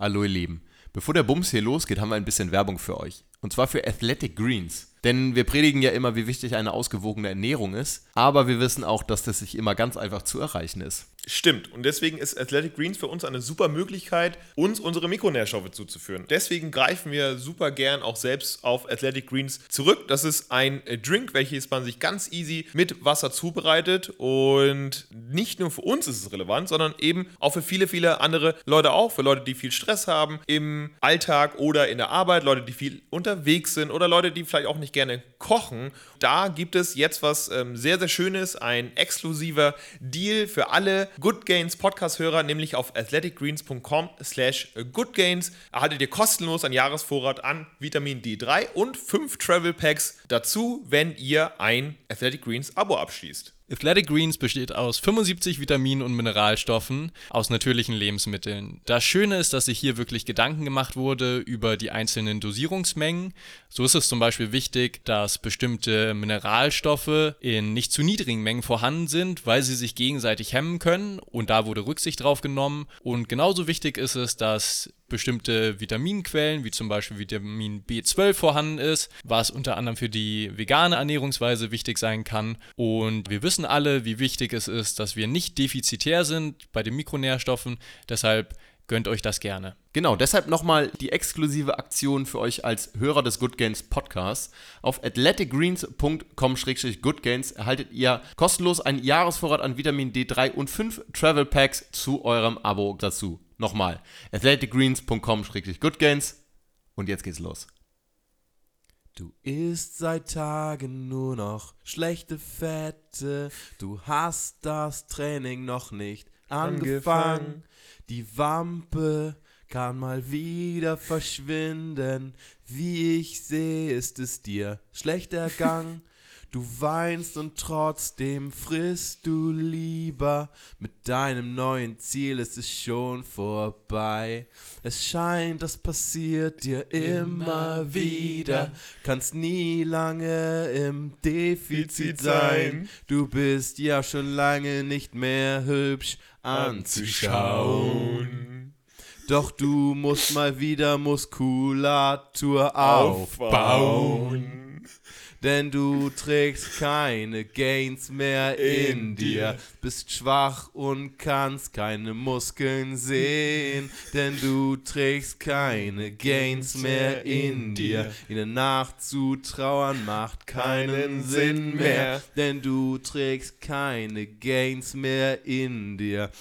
Hallo ihr Lieben. Bevor der Bums hier losgeht, haben wir ein bisschen Werbung für euch. Und zwar für Athletic Greens. Denn wir predigen ja immer, wie wichtig eine ausgewogene Ernährung ist. Aber wir wissen auch, dass das nicht immer ganz einfach zu erreichen ist. Stimmt. Und deswegen ist Athletic Greens für uns eine super Möglichkeit, uns unsere Mikronährstoffe zuzuführen. Deswegen greifen wir super gern auch selbst auf Athletic Greens zurück. Das ist ein Drink, welches man sich ganz easy mit Wasser zubereitet. Und nicht nur für uns ist es relevant, sondern eben auch für viele, viele andere Leute auch. Für Leute, die viel Stress haben im Alltag oder in der Arbeit, Leute, die viel unterwegs sind oder Leute, die vielleicht auch nicht gerne kochen. Da gibt es jetzt was ähm, sehr, sehr Schönes, ein exklusiver Deal für alle Good Gains Podcast-Hörer, nämlich auf athleticgreens.com slash goodgains erhaltet ihr kostenlos einen Jahresvorrat an Vitamin D3 und fünf Travel Packs dazu, wenn ihr ein Athletic Greens Abo abschließt. Athletic Greens besteht aus 75 Vitaminen und Mineralstoffen aus natürlichen Lebensmitteln. Das Schöne ist, dass sich hier wirklich Gedanken gemacht wurde über die einzelnen Dosierungsmengen. So ist es zum Beispiel wichtig, dass bestimmte Mineralstoffe in nicht zu niedrigen Mengen vorhanden sind, weil sie sich gegenseitig hemmen können und da wurde Rücksicht drauf genommen. Und genauso wichtig ist es, dass bestimmte Vitaminquellen, wie zum Beispiel Vitamin B12 vorhanden ist, was unter anderem für die vegane Ernährungsweise wichtig sein kann. Und wir wissen alle, wie wichtig es ist, dass wir nicht defizitär sind bei den Mikronährstoffen. Deshalb gönnt euch das gerne. Genau, deshalb nochmal die exklusive Aktion für euch als Hörer des Good Gains Podcasts. Auf athleticgreens.com-goodgains erhaltet ihr kostenlos einen Jahresvorrat an Vitamin D3 und 5 Travel Packs zu eurem Abo dazu. Nochmal, athleticgreens.com-goodgains und jetzt geht's los. Du isst seit Tagen nur noch schlechte Fette. Du hast das Training noch nicht angefangen. Die Wampe kann mal wieder verschwinden. Wie ich sehe, ist es dir schlecht ergangen. Du weinst und trotzdem frisst du lieber. Mit deinem neuen Ziel ist es schon vorbei. Es scheint, das passiert dir immer wieder. Kannst nie lange im Defizit sein. Du bist ja schon lange nicht mehr hübsch anzuschauen. Doch du musst mal wieder Muskulatur aufbauen. Denn du trägst keine Gains mehr in dir, bist schwach und kannst keine Muskeln sehen. Denn du trägst keine Gains mehr in dir, ihnen nachzutrauern macht keinen Sinn mehr. Denn du trägst keine Gains mehr in dir.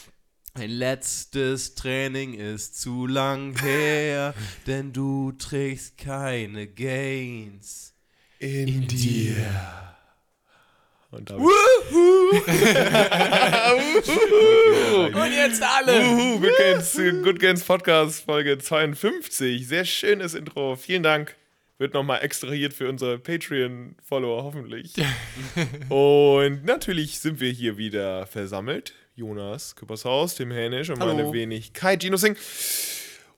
Ein letztes Training ist zu lang her, denn du trägst keine Gains In, dir. Und damit Und jetzt alle! Uhu, Good Gains, Good Gains Podcast Folge 52. Sehr schönes Intro. Vielen Dank. Wird nochmal extrahiert für unsere Patreon-Follower hoffentlich. und natürlich sind wir hier wieder versammelt. Jonas Küppershaus, Tim Hänisch und Hallo. meine Wenigkeit Gino Singh,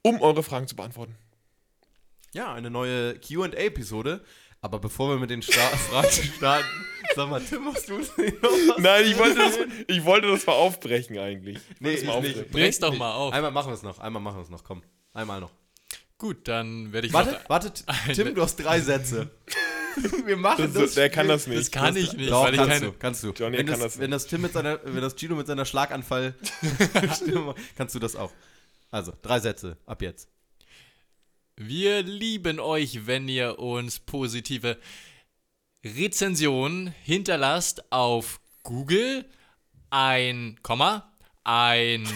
um eure Fragen zu beantworten. Ja, eine neue QA-Episode. Aber bevor wir mit den Sta Fragen starten, sag mal, Tim, hast du nicht noch was? Nein, ich wollte das, ich wollte das mal aufbrechen eigentlich. Ich Nee, das mal ich nicht. aufbrechen. Bring's doch mal auf. Einmal machen wir es noch, einmal machen wir es noch, komm. Einmal noch. Gut, dann werde ich Warte, warte, Tim, du hast drei Sätze. Wir machen Das, der kann das nicht. Das kann ich nicht, Doch, weil ich kannst keine. du, kannst du. Johnny wenn, kann das, das wenn das Tim mit seiner, wenn das Gino mit seiner Schlaganfall Stimme, kannst du das auch. Also, drei Sätze, ab jetzt. Wir lieben euch, wenn ihr uns positive Rezensionen hinterlasst auf Google, ein Komma, ein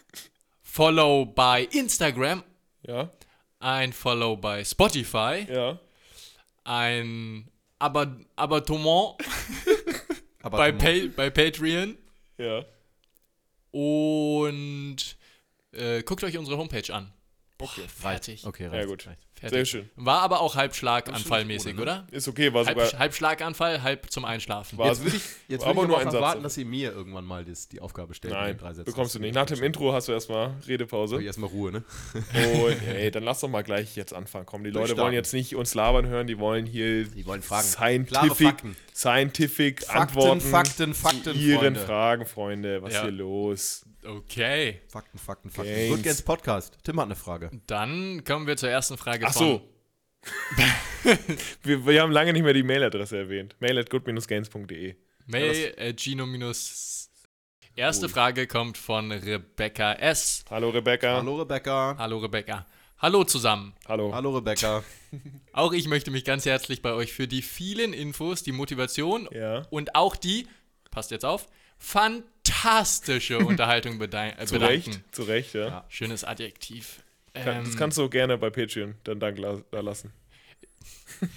Follow bei Instagram, Ja, ein Follow bei Spotify, ja. ein Abonnement. Bei, pa bei Patreon. Ja. und äh, guckt euch unsere Homepage an. Boah, fertig. Okay, Ja, reicht, gut. reicht. Fertig. Sehr schön. War aber auch halb Schlaganfallmäßig, ohne, oder? Ist okay, war Halb, sogar. halb Schlaganfall, halb zum Einschlafen. War- Jetzt würde ich, jetzt Aber würd ich nur aber ein auch Satz. erwarten, dass ihr mir irgendwann mal das, die Aufgabe stellt. Nein, den drei Sätzen. bekommst du nicht. Nach dem Intro hast du erstmal Redepause. Hab ich erstmal Ruhe, ne? Und ey, dann lass doch mal gleich jetzt anfangen. Komm, die Leute wollen jetzt nicht uns labern hören, die wollen hier Die wollen Fragen. scientific, Klare Fakten. Scientific Fakten, Antworten Fakten, Fakten, zu ihren Freunde. Fragen, Freunde. Was Ja. hier los? Okay. Fakten, Fakten, Fakten. Gains. Good Gains Podcast. Tim hat eine Frage. Dann kommen wir zur ersten Frage Ach von so. wir, wir haben lange nicht mehr die Mailadresse erwähnt. mail at good-gains.de. Mail äh, Gino minus. Erste Frage kommt von Rebecca S. Hallo Rebecca. Hallo Rebecca. Hallo Rebecca. Hallo zusammen. Hallo. Hallo Rebecca. Auch ich möchte mich ganz herzlich bei euch für die vielen Infos, die Motivation Ja. und auch die, passt jetzt auf, fantastische Unterhaltung äh, Zu bedanken. Recht, zu Recht, ja. Ja. Schönes Adjektiv. Kann, das Ähm, kannst du gerne bei Patreon dann Dank la da lassen.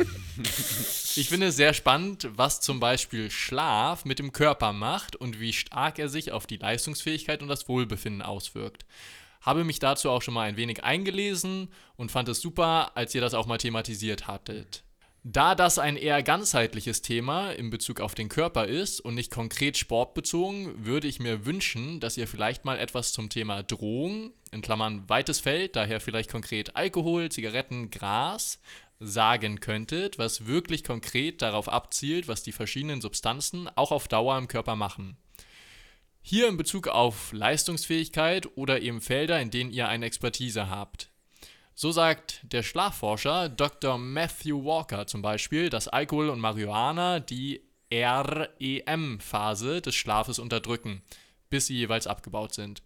Ich finde es sehr spannend, was zum Beispiel Schlaf mit dem Körper macht und wie stark er sich auf die Leistungsfähigkeit und das Wohlbefinden auswirkt. Habe mich dazu auch schon mal ein wenig eingelesen und fand es super, als ihr das auch mal thematisiert hattet. Da das ein eher ganzheitliches Thema in Bezug auf den Körper ist und nicht konkret sportbezogen, würde ich mir wünschen, dass ihr vielleicht mal etwas zum Thema Drohung, in Klammern weites Feld, daher vielleicht konkret Alkohol, Zigaretten, Gras, sagen könntet, was wirklich konkret darauf abzielt, was die verschiedenen Substanzen auch auf Dauer im Körper machen. Hier in Bezug auf Leistungsfähigkeit oder eben Felder, in denen ihr eine Expertise habt. So sagt der Schlafforscher Dr. Matthew Walker zum Beispiel, dass Alkohol und Marihuana die REM-Phase des Schlafes unterdrücken, bis sie jeweils abgebaut sind.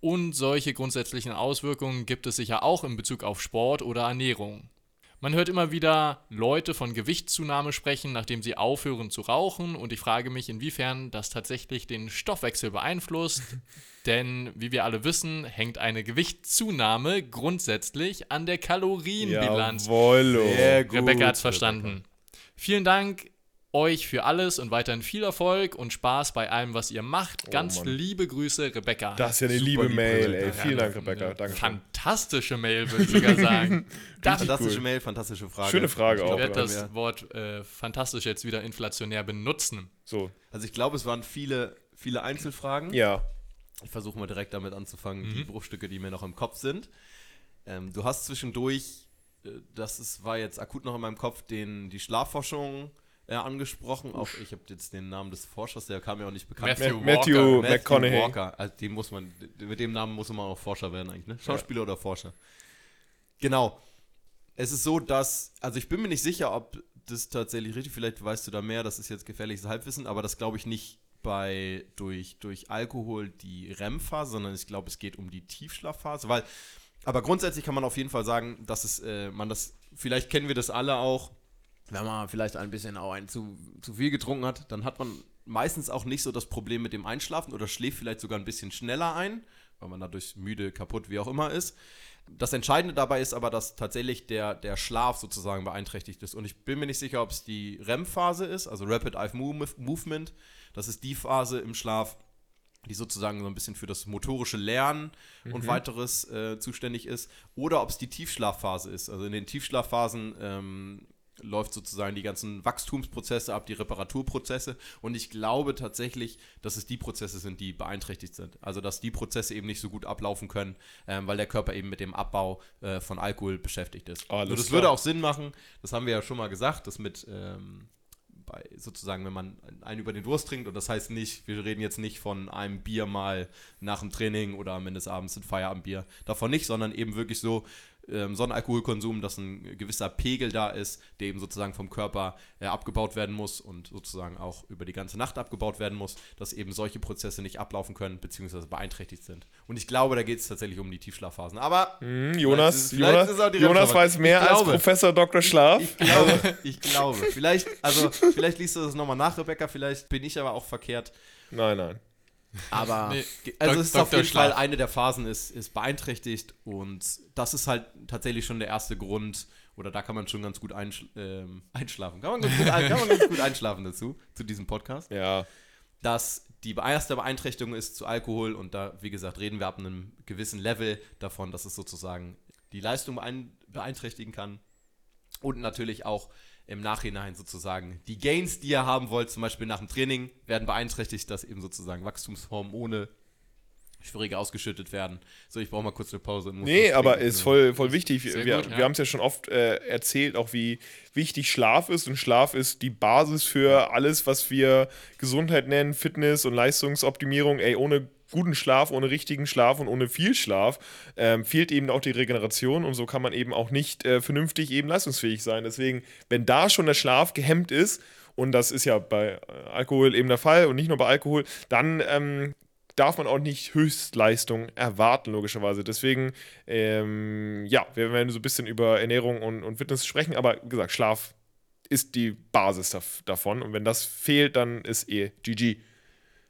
Und solche grundsätzlichen Auswirkungen gibt es sicher auch in Bezug auf Sport oder Ernährung. Man hört immer wieder Leute von Gewichtszunahme sprechen, nachdem sie aufhören zu rauchen und ich frage mich, inwiefern das tatsächlich den Stoffwechsel beeinflusst. Denn, wie wir alle wissen, hängt eine Gewichtszunahme grundsätzlich an der Kalorienbilanz. Jawollo. Sehr gut. Rebecca hat's verstanden. Vielen Dank euch für alles und weiterhin viel Erfolg und Spaß bei allem, was ihr macht. Ganz Mann. liebe Grüße, Rebecca. Das ist ja eine Super liebe lieb, Mail, ey. Vielen Ja, Dank, Rebecca. Danke. Fantastische Mail, würde ich sogar sagen. Ich Fantastische cool. Mail, fantastische Frage. Schöne Frage Ich auch, glaub, werde ja. das Wort äh, fantastisch jetzt wieder inflationär benutzen. So, Also ich glaube, es waren viele, viele Einzelfragen. ja. Ich versuche mal direkt damit anzufangen, Mhm. die Bruchstücke, die mir noch im Kopf sind. Ähm, du hast zwischendurch, äh, das ist, war jetzt akut noch in meinem Kopf, den, die Schlafforschung äh, angesprochen. Auch ich habe jetzt den Namen des Forschers, der kam mir auch nicht bekannt. Matthew Ma- Matthew Walker. McConaughey. Walker. Also den muss man, mit dem Namen muss man auch Forscher werden eigentlich, ne? Schauspieler oder Forscher. Genau. Es ist so, dass, also ich bin mir nicht sicher, ob das tatsächlich richtig, vielleicht weißt du da mehr, das ist jetzt gefährliches Halbwissen, aber das glaube ich nicht bei, durch, durch Alkohol die REM-Phase, sondern ich glaube, es geht um die Tiefschlafphase, weil, aber grundsätzlich kann man auf jeden Fall sagen, dass es, äh, man das, vielleicht kennen wir das alle auch, wenn man vielleicht ein bisschen auch ein zu, zu viel getrunken hat, dann hat man meistens auch nicht so das Problem mit dem Einschlafen oder schläft vielleicht sogar ein bisschen schneller ein, weil man dadurch müde, kaputt, wie auch immer ist. Das Entscheidende dabei ist aber, dass tatsächlich der, der Schlaf sozusagen beeinträchtigt ist. Und ich bin mir nicht sicher, ob es die REM-Phase ist, also Rapid Eye Move- Movement. Das ist die Phase im Schlaf, die sozusagen so ein bisschen für das motorische Lernen und weiteres äh, zuständig ist. Oder ob es die Tiefschlafphase ist. Also in den Tiefschlafphasen ähm, läuft sozusagen die ganzen Wachstumsprozesse ab, die Reparaturprozesse. Und ich glaube tatsächlich, dass es die Prozesse sind, die beeinträchtigt sind. Also dass die Prozesse eben nicht so gut ablaufen können, ähm, weil der Körper eben mit dem Abbau äh, von Alkohol beschäftigt ist. Alles also das klar. würde auch Sinn machen. Das haben wir ja schon mal gesagt, dass mit ähm, bei sozusagen, wenn man einen über den Durst trinkt, und das heißt nicht, wir reden jetzt nicht von einem Bier mal nach dem Training oder am Ende des Abends ein Feierabendbier, davon nicht, sondern eben wirklich so ähm, so ein Alkoholkonsum, dass ein gewisser Pegel da ist, der eben sozusagen vom Körper äh, abgebaut werden muss und sozusagen auch über die ganze Nacht abgebaut werden muss, dass eben solche Prozesse nicht ablaufen können, beziehungsweise beeinträchtigt sind. Und ich glaube, da geht es tatsächlich um die Tiefschlafphasen. Aber Hm, Jonas, ist- vielleicht Jonas, Jonas weiß mehr Ich als glaube. Professor Dr. Schlaf. ich glaube, ich glaube. Vielleicht, also, vielleicht liest du das nochmal nach, Rebecca, vielleicht bin ich aber auch verkehrt. Nein, nein. Aber Nee, also es ist auf jeden Fall Schlaf. eine der Phasen ist, ist beeinträchtigt und das ist halt tatsächlich schon der erste Grund oder da kann man schon ganz gut einschl ähm, einschlafen. Kann man ganz gut, kann man ganz gut einschlafen dazu, zu diesem Podcast. Ja. Dass die erste Beeinträchtigung ist zu Alkohol und da, wie gesagt, reden wir ab einem gewissen Level davon, dass es sozusagen die Leistung beein beeinträchtigen kann. Und natürlich auch im Nachhinein sozusagen die Gains, die ihr haben wollt, zum Beispiel nach dem Training, werden beeinträchtigt, dass eben sozusagen Wachstumshormone schwieriger ausgeschüttet werden. So, ich brauche mal kurz eine Pause. und muss Nee, aber ist voll, voll wichtig. Sehr wir gut, ja. wir haben es ja schon oft äh, erzählt, auch wie wichtig Schlaf ist. Und Schlaf ist die Basis für alles, was wir Gesundheit nennen, Fitness und Leistungsoptimierung. Ey, ohne guten Schlaf, ohne richtigen Schlaf und ohne viel Schlaf ähm, fehlt eben auch die Regeneration und so kann man eben auch nicht äh, vernünftig eben leistungsfähig sein. Deswegen, wenn da schon der Schlaf gehemmt ist, und das ist ja bei äh, Alkohol eben der Fall und nicht nur bei Alkohol, dann ähm, darf man auch nicht Höchstleistung erwarten, logischerweise. Deswegen, ähm, ja, wir werden so ein bisschen über Ernährung und, und Fitness sprechen, aber wie gesagt, Schlaf ist die Basis davon. Und wenn das fehlt, dann ist eh GG.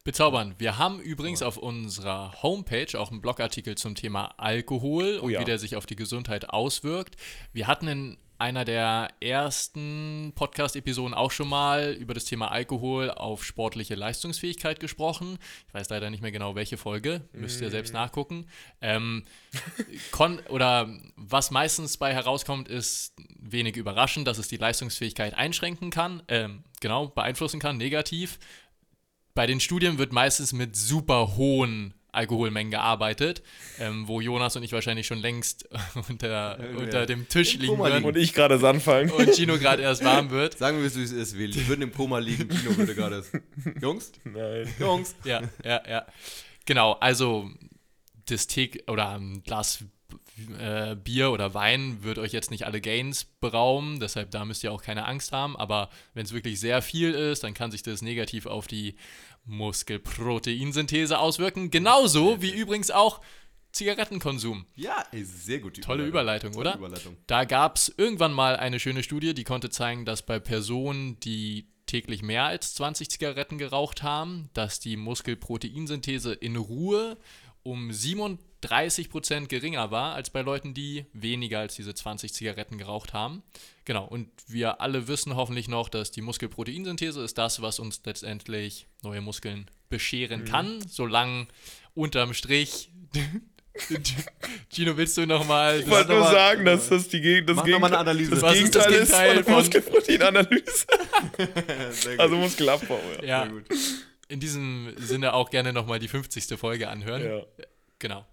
Bezaubern. Wir haben übrigens auf unserer Homepage auch einen Blogartikel zum Thema Alkohol und ja. wie der sich auf die Gesundheit auswirkt. Wir hatten in einer der ersten Podcast-Episoden auch schon mal über das Thema Alkohol auf sportliche Leistungsfähigkeit gesprochen. Ich weiß leider nicht mehr genau, welche Folge. Müsst ihr selbst nachgucken. Ähm, oder was meistens bei herauskommt, ist wenig überraschend, dass es die Leistungsfähigkeit einschränken kann, ähm, genau, beeinflussen kann, negativ bei den Studien wird meistens mit super hohen Alkoholmengen gearbeitet, ähm, wo Jonas und ich wahrscheinlich schon längst unter, unter dem Tisch Im liegen Koma würden Und ich gerade anfangen. und Gino gerade erst warm wird. Sagen wir, wie es ist, wir würden im Koma liegen. Kino würde gerade. Jungs? Nein. Jungs? Ja, ja, ja. Genau, also das Tee oder ein Glas äh, Bier oder Wein wird euch jetzt nicht alle Gains berauben, deshalb da müsst ihr auch keine Angst haben, aber wenn es wirklich sehr viel ist, dann kann sich das negativ auf die Muskelproteinsynthese auswirken, genauso wie übrigens auch Zigarettenkonsum. Ja, ey, sehr gut. Tolle Überleitung, Tolle oder? Überleitung. Da gab es irgendwann mal eine schöne Studie, die konnte zeigen, dass bei Personen, die täglich mehr als 20 Zigaretten geraucht haben, dass die Muskelproteinsynthese in Ruhe um 37% geringer war als bei Leuten, die weniger als diese 20 Zigaretten geraucht haben. Genau, und wir alle wissen hoffentlich noch, dass die Muskelproteinsynthese ist das, was uns letztendlich neue Muskeln bescheren kann, solange unterm Strich. Gino, willst du nochmal Ich wollte nur aber- sagen, dass das die Geg das mal eine Analyse. Das Was ist das Gegenteil ist Gegenteil von von- Muskelproteinanalyse. Also Muskelabbau, ja. Ja, Sehr gut. in diesem Sinne auch gerne nochmal die 50. Folge anhören. ja. Genau.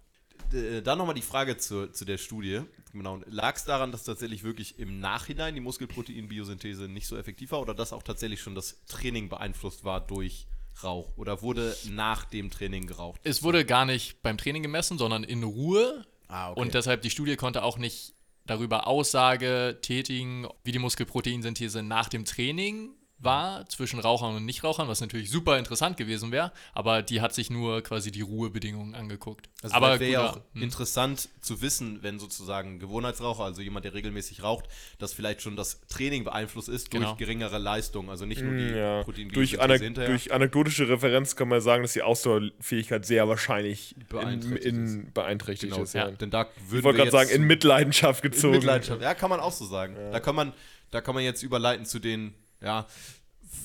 Äh, Dann nochmal die Frage zu, zu der Studie. Genau. Lag es daran, dass tatsächlich wirklich im Nachhinein die Muskelproteinbiosynthese nicht so effektiv war oder dass auch tatsächlich schon das Training beeinflusst war durch Rauch? Oder wurde nach dem Training geraucht? Es wurde gar nicht beim Training gemessen, sondern in Ruhe. Ah, okay. Und deshalb die Studie konnte auch nicht darüber Aussage tätigen, wie die Muskelproteinsynthese nach dem Training war zwischen Rauchern und Nichtrauchern, was natürlich super interessant gewesen wäre, aber die hat sich nur quasi die Ruhebedingungen angeguckt. Also aber wäre ja auch interessant zu wissen, wenn sozusagen Gewohnheitsraucher, also jemand, der regelmäßig raucht, dass vielleicht schon das Training beeinflusst ist Genau. durch geringere Leistung. Also nicht nur die Mm, Ja. Durch, anek hinterher. durch anekdotische Referenz kann man sagen, dass die Ausdauerfähigkeit sehr wahrscheinlich in, Beeinträchtigt in beanträchtigt genau, ist. ja. Ja. Denn da würden Ich wollte wir gerade sagen, jetzt in Mitleidenschaft In gezogen. Mitleidenschaft. Ja, kann man auch so sagen. Da, kann man, da kann man jetzt überleiten zu den ja,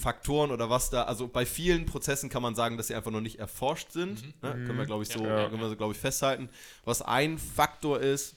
Faktoren oder was da. Also bei vielen Prozessen kann man sagen, dass sie einfach noch nicht erforscht sind. Ne? Können wir, glaube ich, so, Ja. können wir so, glaube ich, festhalten. Was ein Faktor ist,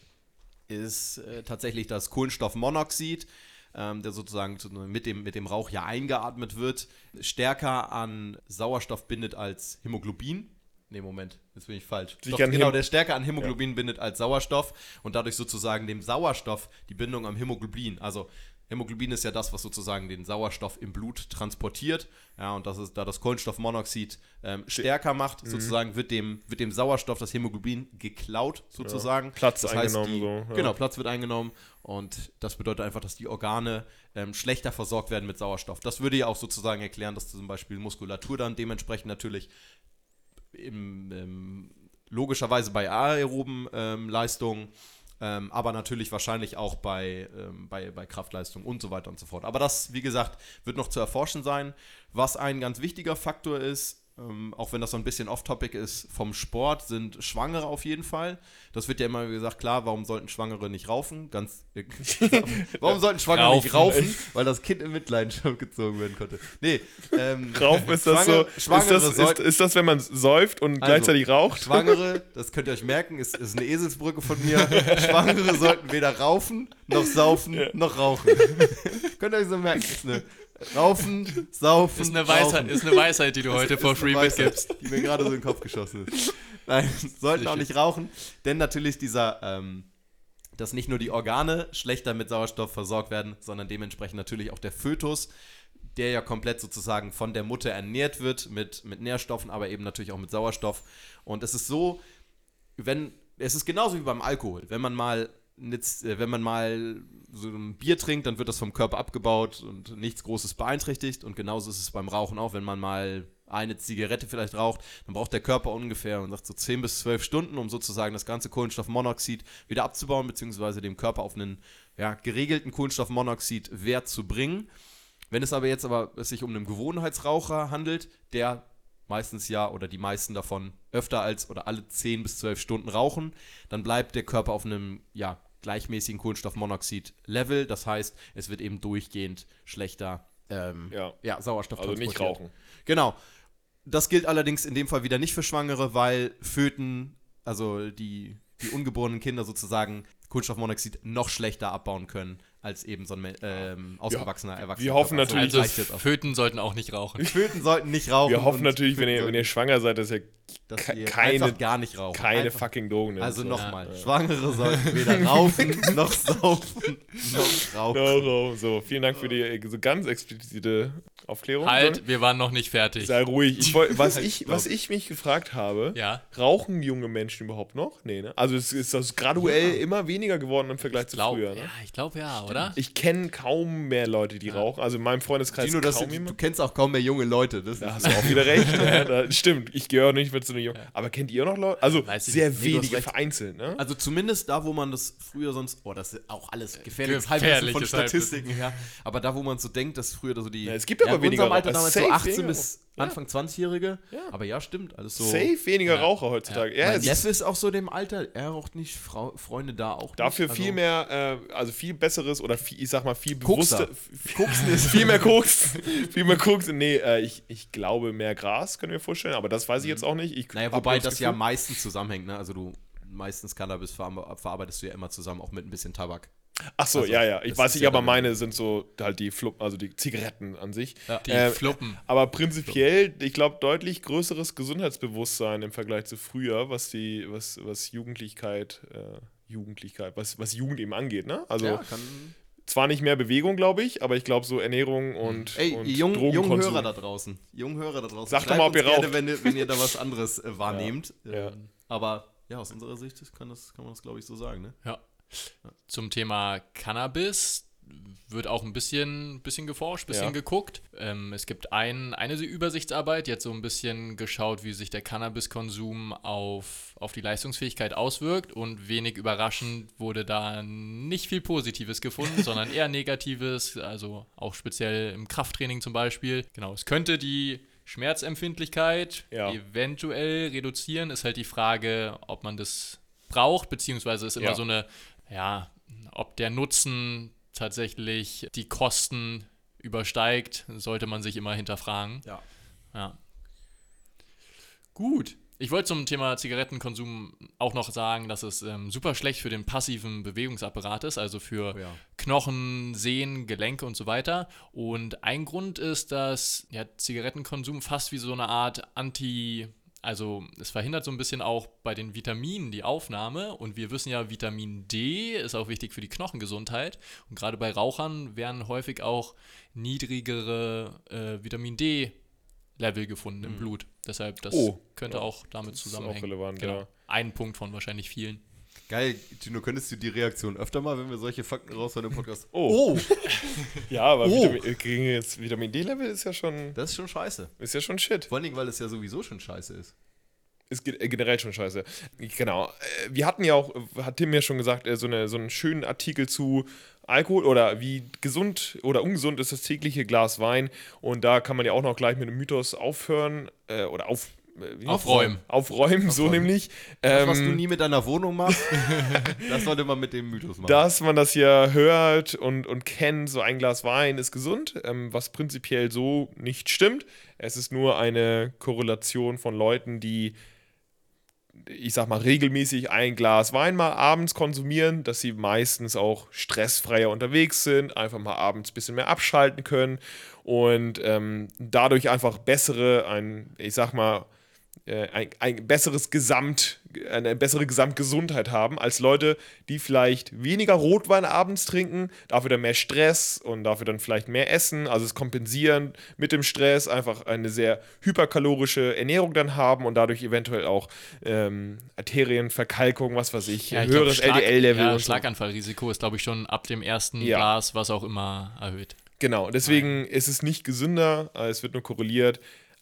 ist äh, tatsächlich das Kohlenstoffmonoxid, ähm, der sozusagen zu, mit, dem, mit dem Rauch ja eingeatmet wird, stärker an Sauerstoff bindet als Hämoglobin. Nee, Moment, jetzt bin ich falsch. Doch, genau, Häm- der stärker an Hämoglobin bindet als Sauerstoff und dadurch sozusagen dem Sauerstoff die Bindung am Hämoglobin. Also Hämoglobin ist ja das, was sozusagen den Sauerstoff im Blut transportiert. Ja, und das ist, da das Kohlenstoffmonoxid ähm, stärker macht, Mhm. sozusagen wird dem, wird dem Sauerstoff das Hämoglobin geklaut, sozusagen. Platz das heißt, eingenommen, die, so, ja. Genau, Platz wird eingenommen und das bedeutet einfach, dass die Organe ähm, schlechter versorgt werden mit Sauerstoff. Das würde ja auch sozusagen erklären, dass zum Beispiel Muskulatur dann dementsprechend natürlich im, ähm, logischerweise bei aeroben ähm, Leistungen, ähm, aber natürlich wahrscheinlich auch bei, ähm, bei, bei Kraftleistung und so weiter und so fort. Aber das, wie gesagt, wird noch zu erforschen sein. Was ein ganz wichtiger Faktor ist, ähm, auch wenn das so ein bisschen off-topic ist, vom Sport sind Schwangere auf jeden Fall. Das wird ja immer gesagt, klar, warum sollten Schwangere nicht raufen? Ganz, äh, warum sollten Schwangere nicht raufen? Weil das Kind in Mitleidenschaft gezogen werden konnte. Nee, ähm, Raufen ist das Schwangere- so. Ist Schwangere das, ist, ist das, wenn man säuft und gleichzeitig raucht? Schwangere, das könnt ihr euch merken, ist, ist eine Eselsbrücke von mir. Schwangere sollten weder raufen, noch saufen, noch rauchen. könnt ihr euch so merken, ist eine Raufen, Saufen, Ist eine Weisheit, ist eine Weisheit die du heute Ist for free mitgibst. Die mir gerade so in den Kopf geschossen ist. Nein, sollten auch nicht rauchen, denn natürlich dieser, ähm, dass nicht nur die Organe schlechter mit Sauerstoff versorgt werden, sondern dementsprechend natürlich auch der Fötus, der ja komplett sozusagen von der Mutter ernährt wird mit, mit Nährstoffen, aber eben natürlich auch mit Sauerstoff. Und es ist so, wenn, es ist genauso wie beim Alkohol. Wenn man mal, wenn man mal so ein Bier trinkt, dann wird das vom Körper abgebaut und nichts Großes beeinträchtigt. Und genauso ist es beim Rauchen auch. Wenn man mal eine Zigarette vielleicht raucht, dann braucht der Körper ungefähr, man sagt so 10 bis 12 Stunden, um sozusagen das ganze Kohlenstoffmonoxid wieder abzubauen, beziehungsweise dem Körper auf einen ja, geregelten Kohlenstoffmonoxid-Wert zu bringen. Wenn es aber jetzt aber es sich um einen Gewohnheitsraucher handelt, der meistens ja oder die meisten davon öfter als oder alle 10 bis 12 Stunden rauchen, dann bleibt der Körper auf einem ja, gleichmäßigen Kohlenstoffmonoxid-Level. Das heißt, es wird eben durchgehend schlechter ähm, Ja. Sauerstoff Also nicht rauchen. Genau. Das gilt allerdings in dem Fall wieder nicht für Schwangere, weil Föten, also die, die ungeborenen Kinder sozusagen, Kohlenstoffmonoxid noch schlechter abbauen können als eben so ein ähm, ausgewachsener Erwachsener. wir hoffen natürlich, Also auch. Föten sollten auch nicht rauchen. Föten sollten nicht rauchen. Wir hoffen natürlich, wenn ihr, wenn ihr schwanger seid, dass ihr dass ke- ihr keine- einfach gar nicht rauchen. keine einfach, fucking Drogen nimmt. Also so. nochmal, Schwangere sollten weder raufen, noch saufen, noch rauchen. No, no. So, vielen Dank für die äh, so ganz explizite Aufklärung. Halt, wir waren noch nicht fertig. Sei ruhig. Ich wollt, was, ich, was ich mich gefragt habe, Ja. rauchen junge Menschen überhaupt noch? Nee, ne? Also es ist das graduell immer weniger geworden im Vergleich zu Glaub, früher. Ne? Ja, ich glaube ja, oder? Ich kenne kaum mehr Leute, die rauchen. Also in meinem Freundeskreis Dino, das, kaum du, du jemand. kennst auch kaum mehr junge Leute. Das Da hast du auch wieder recht. ne? da, stimmt, ich gehöre nicht mehr zu den Jungen. Aber kennt ihr noch Leute? Also Weiß ich sehr nicht. Wenige vereinzelt, ne? Also zumindest da, wo man das früher sonst, oh, das ist auch alles gefährliches Gefährliches Halbwissen von. Statistiken her, aber da, wo man so denkt, dass früher so die, Ja, es gibt aber in weniger unserem Alter damals so Safe 18 weniger bis Ja. Anfang 20-Jährige, aber ja, stimmt, alles so. Safe weniger Ja. Raucher heutzutage. Ja, Mein Neffe ist auch so dem Alter, er raucht nicht, Frau, Freunde da auch dafür nicht. viel Also- mehr, äh, also viel besseres oder viel, ich sag mal viel bewusster. Koksen ist viel mehr Koks. viel mehr Koks. Nee, äh, ich, ich glaube mehr Gras, können wir vorstellen, aber das weiß ich jetzt auch nicht. Ich Naja, wobei nur das ja meistens zusammenhängt, ne? Also du, meistens Cannabis verar- verarbeitest du ja immer zusammen, auch mit ein bisschen Tabak. Ach so, Also, ja, ja. Ich weiß nicht, ja aber meine sind so halt die Flup, also die Zigaretten an sich. Die Äh, Fluppen. Aber prinzipiell, ich glaube, deutlich größeres Gesundheitsbewusstsein im Vergleich zu früher, was die, was, was Jugendlichkeit, äh, Jugendlichkeit, was, was Jugend eben angeht, ne? Also kann. zwar nicht mehr Bewegung, glaube ich, aber ich glaube so Ernährung und, Ey, und jungen Drogenkonsum. Hörer da draußen. Jungen Hörer da draußen. Sagt doch mal, ob ihr gerne, raucht. wenn ihr, wenn ihr da was anderes äh, wahrnehmt. Ja. Ähm, Aber ja, aus unserer Sicht kann, das, kann man das, glaube ich, so sagen, ne? Ja. Zum Thema Cannabis wird auch ein bisschen, bisschen geforscht, bisschen Ja. geguckt. Ähm, es gibt ein, eine Übersichtsarbeit, die hat so ein bisschen geschaut, wie sich der Cannabiskonsum auf, auf die Leistungsfähigkeit auswirkt und wenig überraschend wurde da nicht viel Positives gefunden, sondern eher Negatives, also auch speziell im Krafttraining zum Beispiel. Genau, es könnte die Schmerzempfindlichkeit Ja. eventuell reduzieren, ist halt die Frage, ob man das braucht, beziehungsweise ist immer Ja. so eine, ja, ob der Nutzen tatsächlich die Kosten übersteigt, sollte man sich immer hinterfragen. Ja. Ja. Gut. Ich wollte zum Thema Zigarettenkonsum auch noch sagen, dass es ähm, super schlecht für den passiven Bewegungsapparat ist, also für Oh ja. Knochen, Sehnen, Gelenke und so weiter. Und ein Grund ist, dass ja, Zigarettenkonsum fast wie so eine Art Anti- also es verhindert so ein bisschen auch bei den Vitaminen die Aufnahme und wir wissen ja, Vitamin D ist auch wichtig für die Knochengesundheit und gerade bei Rauchern werden häufig auch niedrigere äh, Vitamin D Level gefunden im Blut. Deshalb das Oh, könnte ja. auch damit ist auch zusammenhängen. relevant, genau. ja. Ein Punkt von wahrscheinlich vielen. Geil, Tino, könntest du die Reaktion öfter mal, wenn wir solche Fakten raushauen im Podcast? Oh. Ja, aber Oh. Vitamin, äh, geringes Vitamin D-Level ist ja schon, Das ist schon scheiße. ist ja schon shit. Vor allen Dingen, weil es ja sowieso schon scheiße ist. ist äh, generell schon scheiße. Genau. Äh, Wir hatten ja auch, hat Tim ja schon gesagt, so, eine, so einen schönen Artikel zu Alkohol oder wie gesund oder ungesund ist das tägliche Glas Wein. Und da kann man ja auch noch gleich mit einem Mythos aufhören äh, oder auf, äh, wie? Aufräumen. Aufräumen, so nämlich. Das, was Ähm, du nie mit deiner Wohnung machst, das sollte man mit dem Mythos machen. dass man das ja hört und, und kennt, so ein Glas Wein ist gesund, ähm, was prinzipiell so nicht stimmt. Es ist nur eine Korrelation von Leuten, die, ich sag mal, regelmäßig ein Glas Wein mal abends konsumieren, dass sie meistens auch stressfreier unterwegs sind, einfach mal abends ein bisschen mehr abschalten können und ähm, dadurch einfach bessere, ein, ich sag mal, ein, ein besseres Gesamt, eine bessere Gesamtgesundheit haben als Leute, die vielleicht weniger Rotwein abends trinken, dafür dann mehr Stress und dafür dann vielleicht mehr essen, also es kompensieren mit dem Stress, einfach eine sehr hyperkalorische Ernährung dann haben und dadurch eventuell auch ähm, Arterienverkalkung, was weiß ich, Ja, ich höheres LDL-Level. Ja. Schlaganfallrisiko ist, glaube ich, schon ab dem ersten Ja. Glas, was auch immer, erhöht. Genau, deswegen ist es nicht gesünder, äh, es wird nur korreliert.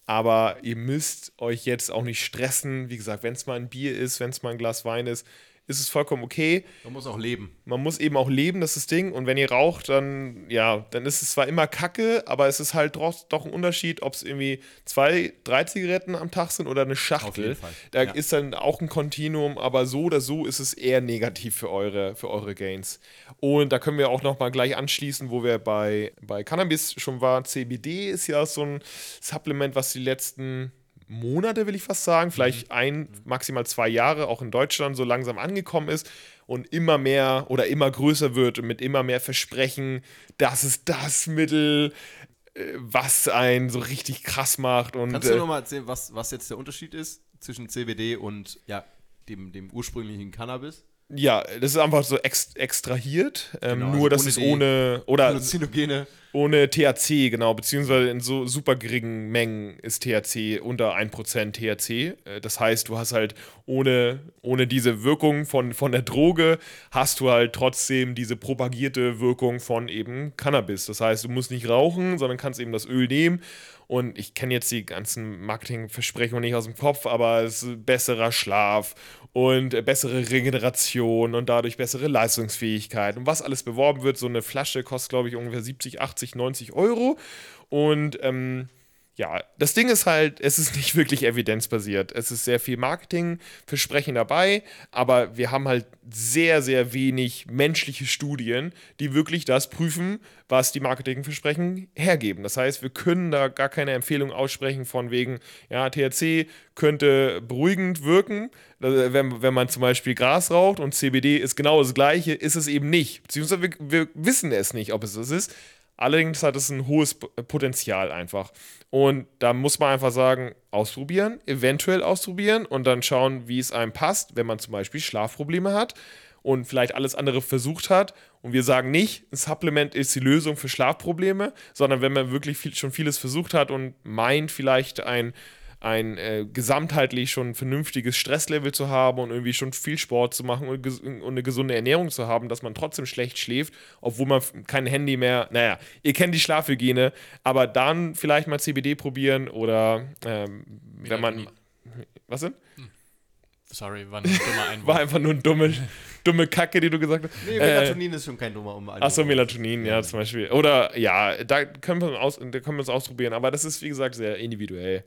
Aber ihr müsst euch jetzt auch nicht stressen. Wie gesagt, wenn es mal ein Bier ist, wenn es mal ein Glas Wein ist, ist es vollkommen okay. Man muss auch leben. Man muss eben auch leben, das ist das Ding. Und wenn ihr raucht, dann, ja, dann ist es zwar immer Kacke, aber es ist halt doch, doch ein Unterschied, ob es irgendwie zwei, drei Zigaretten am Tag sind oder eine Schachtel. Auf jeden Fall, Da ja. ist dann auch ein Kontinuum, aber so oder so ist es eher negativ für eure, für eure Gains. Und da können wir auch nochmal gleich anschließen, wo wir bei, bei Cannabis schon waren. CBD ist ja so ein Supplement, was die letzten Monate, will ich fast sagen, vielleicht ein, maximal zwei Jahre auch in Deutschland so langsam angekommen ist und immer mehr oder immer größer wird und mit immer mehr Versprechen, das ist das Mittel, äh, was einen so richtig krass macht. Und, Kannst du äh, nochmal erzählen, was, was jetzt der Unterschied ist zwischen CBD und ja, dem, dem ursprünglichen Cannabis? Ja, das ist einfach so ex extrahiert, ähm, Genau, nur also dass ohne es ohne oder Halluzinogene. ohne THC, genau, beziehungsweise in so super geringen Mengen ist THC unter 1% THC. Äh, Das heißt, du hast halt ohne, ohne diese Wirkung von, von der Droge, hast du halt trotzdem diese propagierte Wirkung von eben Cannabis. Das heißt, du musst nicht rauchen, sondern kannst eben das Öl nehmen. Und ich kenne jetzt die ganzen Marketingversprechungen nicht aus dem Kopf, aber es ist besserer Schlaf und bessere Regeneration und dadurch bessere Leistungsfähigkeit. Und was alles beworben wird, so eine Flasche kostet, glaube ich, ungefähr 70, 80, 90 Euro. Und ähm, ja, das Ding ist halt, es ist nicht wirklich evidenzbasiert. Es ist sehr viel Marketingversprechen dabei, aber wir haben halt sehr, sehr wenig menschliche Studien, die wirklich das prüfen, was die Marketingversprechen hergeben. Das heißt, wir können da gar keine Empfehlung aussprechen von wegen, ja, THC könnte beruhigend wirken. Also, Wenn, wenn man zum Beispiel Gras raucht und CBD ist genau das gleiche, ist es eben nicht. Beziehungsweise wir, wir wissen es nicht, ob es das ist. Allerdings hat es ein hohes P- Potenzial einfach. Und da muss man einfach sagen, ausprobieren, eventuell ausprobieren und dann schauen, wie es einem passt, wenn man zum Beispiel Schlafprobleme hat und vielleicht alles andere versucht hat. Und wir sagen nicht, ein Supplement ist die Lösung für Schlafprobleme, sondern wenn man wirklich viel, schon vieles versucht hat und meint, vielleicht ein ein äh, gesamtheitlich schon ein vernünftiges Stresslevel zu haben und irgendwie schon viel Sport zu machen und, ges- und eine gesunde Ernährung zu haben, dass man trotzdem schlecht schläft, obwohl man kein Handy mehr, naja, ihr kennt die Schlafhygiene, aber dann vielleicht mal CBD probieren oder ähm, wenn man. Was denn? Sorry, war ein dummer Einwurf. War einfach nur eine dumme, dumme Kacke, die du gesagt hast. Nee, Äh, Melatonin ist schon kein dummer um Achso, Melatonin, ja, zum Beispiel. Oder ja, da können wir aus, da können wir es ausprobieren, aber das ist, wie gesagt, sehr individuell.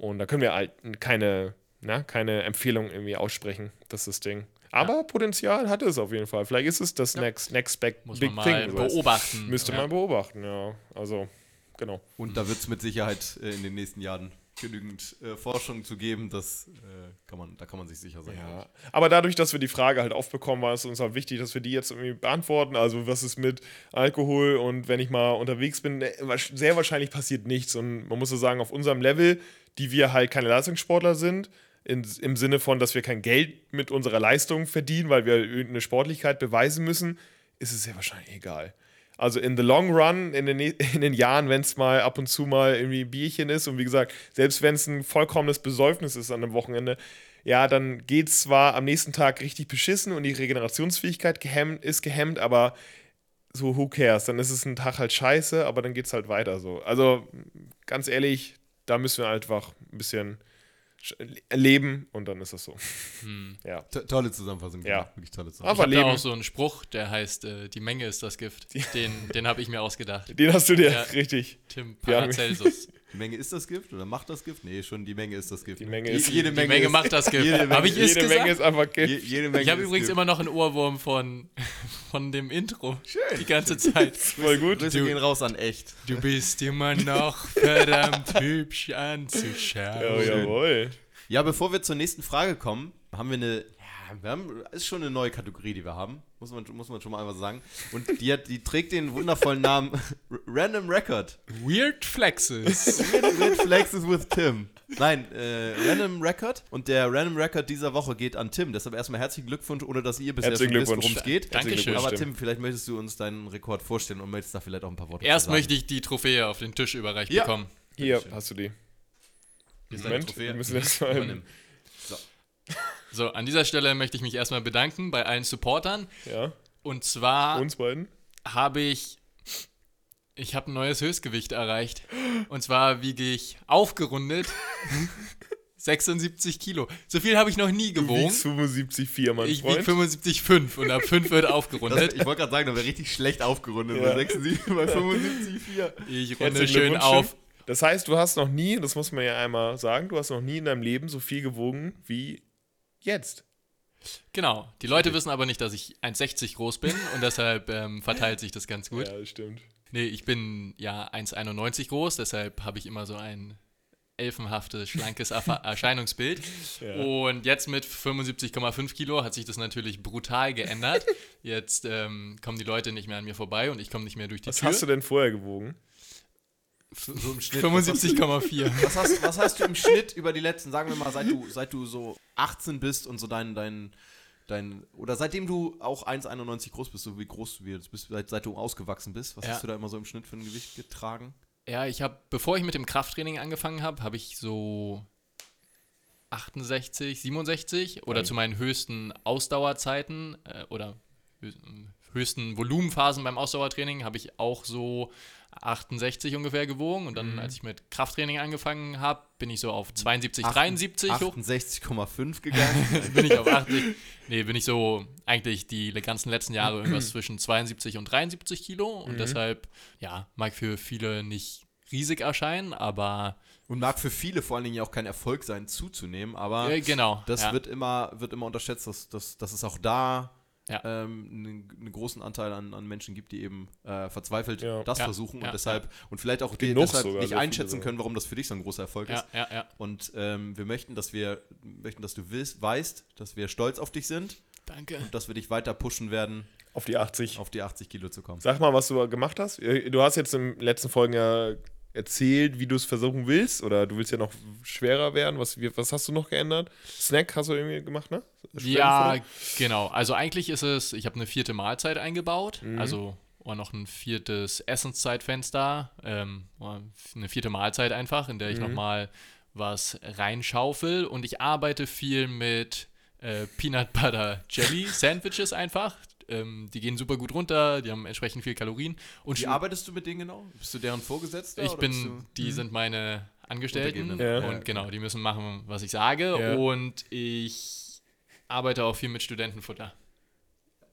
Und da können wir halt keine, na, keine Empfehlung irgendwie aussprechen. Das ist das Ding. Aber Potenzial hat es auf jeden Fall. Vielleicht ist es das next, next big, Muss big man thing. mal du. beobachten. Müsste ja. man beobachten, ja. Also, genau. Und da wird es mit Sicherheit äh, in den nächsten Jahren genügend äh, Forschung zu geben, das äh, kann man, da kann man sich sicher sein. Ja. Aber dadurch, dass wir die Frage halt aufbekommen, war es uns halt wichtig, dass wir die jetzt irgendwie beantworten. Also, was ist mit Alkohol und wenn ich mal unterwegs bin, äh, sehr wahrscheinlich passiert nichts. Und man muss so sagen, auf unserem Level, die wir halt keine Leistungssportler sind, in, im Sinne von, dass wir kein Geld mit unserer Leistung verdienen, weil wir irgendeine Sportlichkeit beweisen müssen, ist es sehr wahrscheinlich egal. Also in the long run, in den, in den Jahren, wenn es mal ab und zu mal irgendwie ein Bierchen ist und wie gesagt, selbst wenn es ein vollkommenes Besäufnis ist an einem Wochenende, ja, dann geht es zwar am nächsten Tag richtig beschissen und die Regenerationsfähigkeit gehemmt, ist gehemmt, aber so who cares? Dann ist es ein Tag halt scheiße, aber dann geht es halt weiter so. Also ganz ehrlich, da müssen wir einfach ein bisschen leben und dann ist das so. Ja. To- Tolle Zusammenfassung. Ja. Wirklich tolle Aber Zusammenfassung. Ich habe auch so einen Spruch, der heißt, äh, die Menge ist das Gift. Den, den habe ich mir ausgedacht. Den hast du dir Ja. richtig. Tim Paracelsus. Die Menge ist das Gift oder macht das Gift? Nee, schon die Menge ist das Gift. Die Menge Je- ist- jede Die Menge, Menge ist, macht das Gift. Jede Menge, ich Jede? Menge ist einfach je, Gift. Menge Ich habe übrigens Gift. immer noch einen Ohrwurm von, von dem Intro. Schön. Die ganze Zeit. Voll gut. Du- gehen raus an echt. Du bist immer noch verdammt hübsch Ja, anzuschauen. jawohl. Ja, bevor wir zur nächsten Frage kommen, haben wir eine, wir haben, ist schon eine neue Kategorie, die wir haben, muss man, muss man schon mal einfach sagen. Und die, hat, die trägt den wundervollen Namen Random Record. Weird Flexes. Weird Flexes with Tim. Nein, äh, Random Record. Und der Random Record dieser Woche geht an Tim. Deshalb erstmal herzlichen Glückwunsch, ohne dass ihr bisher Herzlichen schon wisst, Glückwunsch. worum es geht. Dankeschön. Aber Tim. Vielleicht möchtest du uns deinen Rekord vorstellen und möchtest da vielleicht auch ein paar Worte Erst sagen. möchte ich die Trophäe auf den Tisch überreicht Ja. bekommen. Hier hast du die. Hier ist deine Moment, Trophäe. wir müssen das mal-. So. So, an dieser Stelle möchte ich mich erstmal bedanken bei allen Supportern. Ja, Und zwar uns beiden. habe ich. Ich habe ein neues Höchstgewicht erreicht. Und zwar wiege ich aufgerundet 76 Kilo. So viel habe ich noch nie Du gewogen. wiegst 75,4, mein Ich wiege Freund. 75,5 und ab 5 wird Das, aufgerundet. ich wollte gerade sagen, da wäre richtig schlecht aufgerundet. Ja. Bei 76, bei 75, 4. Ich runde schön auf. Das heißt, du hast noch nie, das muss man ja einmal sagen, du hast noch nie in deinem Leben so viel gewogen wie jetzt. Genau. Die Leute wissen aber nicht, dass ich 1,60 groß bin und deshalb ähm, verteilt sich das ganz gut. Ja, das stimmt. Nee, ich bin ja 1,91 groß, deshalb habe ich immer so ein elfenhaftes, schlankes Erscheinungsbild. Ja. Und jetzt mit 75,5 Kilo hat sich das natürlich brutal geändert. Jetzt ähm, kommen die Leute nicht mehr an mir vorbei und ich komme nicht mehr durch die Was Tür. hast du denn vorher gewogen? So im Schnitt. 75,4. Was hast, was hast du im Schnitt über die letzten, sagen wir mal, seit du, seit du so 18 bist und so dein, dein, dein, oder seitdem du auch 1,91 groß bist, so wie groß du jetzt bist, seit, seit du ausgewachsen bist, was Ja. hast du da immer so im Schnitt für ein Gewicht getragen? Ja, ich habe, bevor ich mit dem Krafttraining angefangen habe, habe ich so 68, 67 oder Nein. zu meinen höchsten Ausdauerzeiten äh, oder hö- höchsten Volumenphasen beim Ausdauertraining habe ich auch so 68 ungefähr gewogen und dann, als ich mit Krafttraining angefangen habe, bin ich so auf 72, 73 hoch. 68,5 gegangen. bin ich auf 80. Nee, bin ich so eigentlich die ganzen letzten Jahre irgendwas zwischen 72 und 73 Kilo und deshalb, ja, mag für viele nicht riesig erscheinen, aber und mag für viele vor allen Dingen ja auch kein Erfolg sein, zuzunehmen, aber äh, genau. das ja. wird, immer, wird immer unterschätzt, dass, dass, dass es auch da Ja. ähm, einen, einen großen Anteil an, an Menschen gibt, die eben äh, verzweifelt Ja. das Ja, versuchen ja, und deshalb und vielleicht auch die, Genug deshalb sogar, nicht einschätzen können, warum das für dich so ein großer Erfolg ist. ja, ja, ja. Und ähm, wir möchten, dass wir möchten, dass du wiss, weißt, dass wir stolz auf dich sind Danke. und dass wir dich weiter pushen werden, Auf die 80. auf die 80 Kilo zu kommen. Sag mal, was du gemacht hast. Äh, Du hast jetzt in den letzten Folgen ja erzählt, wie du es versuchen willst. Oder du willst ja noch schwerer werden. Was, was hast du noch geändert? Snack hast du irgendwie gemacht, ne? Ja, genau. Also eigentlich ist es, ich habe eine vierte Mahlzeit eingebaut, Mhm. also oder noch ein viertes Essenszeitfenster, ähm, eine vierte Mahlzeit einfach, in der ich Mhm. nochmal was reinschaufel und ich arbeite viel mit äh, Peanut Butter Jelly Sandwiches einfach. Ähm, die gehen super gut runter, die haben entsprechend viel Kalorien. Und Wie arbeitest du mit denen genau? Bist du deren Vorgesetzter? ich bin, die sind meine Angestellten. Ja. und genau, die müssen machen, was ich sage. Ja. Und ich arbeite auch viel mit Studentenfutter.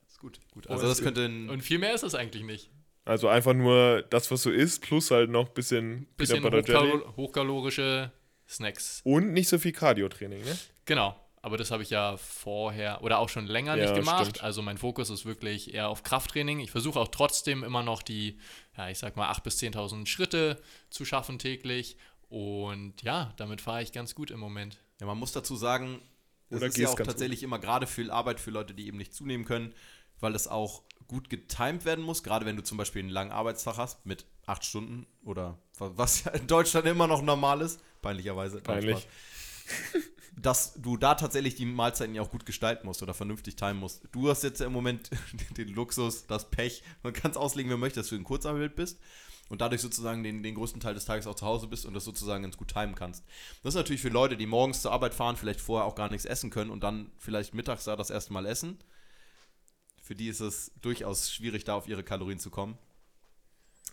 Ist gut, gut. Also das könnte Und viel mehr ist es eigentlich nicht. Also einfach nur das, was du isst, plus halt noch ein bisschen, Bisschen Peanut Butter Jelly. hochkalo hochkalorische Snacks. Und nicht so viel Cardio-Training, ne? Genau. Aber das habe ich ja vorher oder auch schon länger Ja, nicht gemacht. stimmt. Also mein Fokus ist wirklich eher auf Krafttraining. Ich versuche auch trotzdem immer noch die, ja, ich sag mal, 8.000 bis 10.000 Schritte zu schaffen täglich. Und ja, damit fahre ich ganz gut im Moment. Ja, man muss dazu sagen, es Oder ist ja auch tatsächlich immer gerade viel Arbeit für Leute, die eben nicht zunehmen können, weil es auch gut getimed werden muss, gerade wenn du zum Beispiel einen langen Arbeitstag hast mit acht Stunden oder was ja in Deutschland immer noch normal ist, peinlicherweise. Nein, Peinlich. Spaß. Dass du da tatsächlich die Mahlzeiten ja auch gut gestalten musst oder vernünftig timen musst. Du hast jetzt im Moment den Luxus, das Pech, man kann es auslegen, wie man möchte, dass du in Kurzarbeit bist und dadurch sozusagen den, den größten Teil des Tages auch zu Hause bist und das sozusagen ganz gut timen kannst. Das ist natürlich für Leute, die morgens zur Arbeit fahren, vielleicht vorher auch gar nichts essen können und dann vielleicht mittags da das erste Mal essen. Für die ist es durchaus schwierig, da auf ihre Kalorien zu kommen.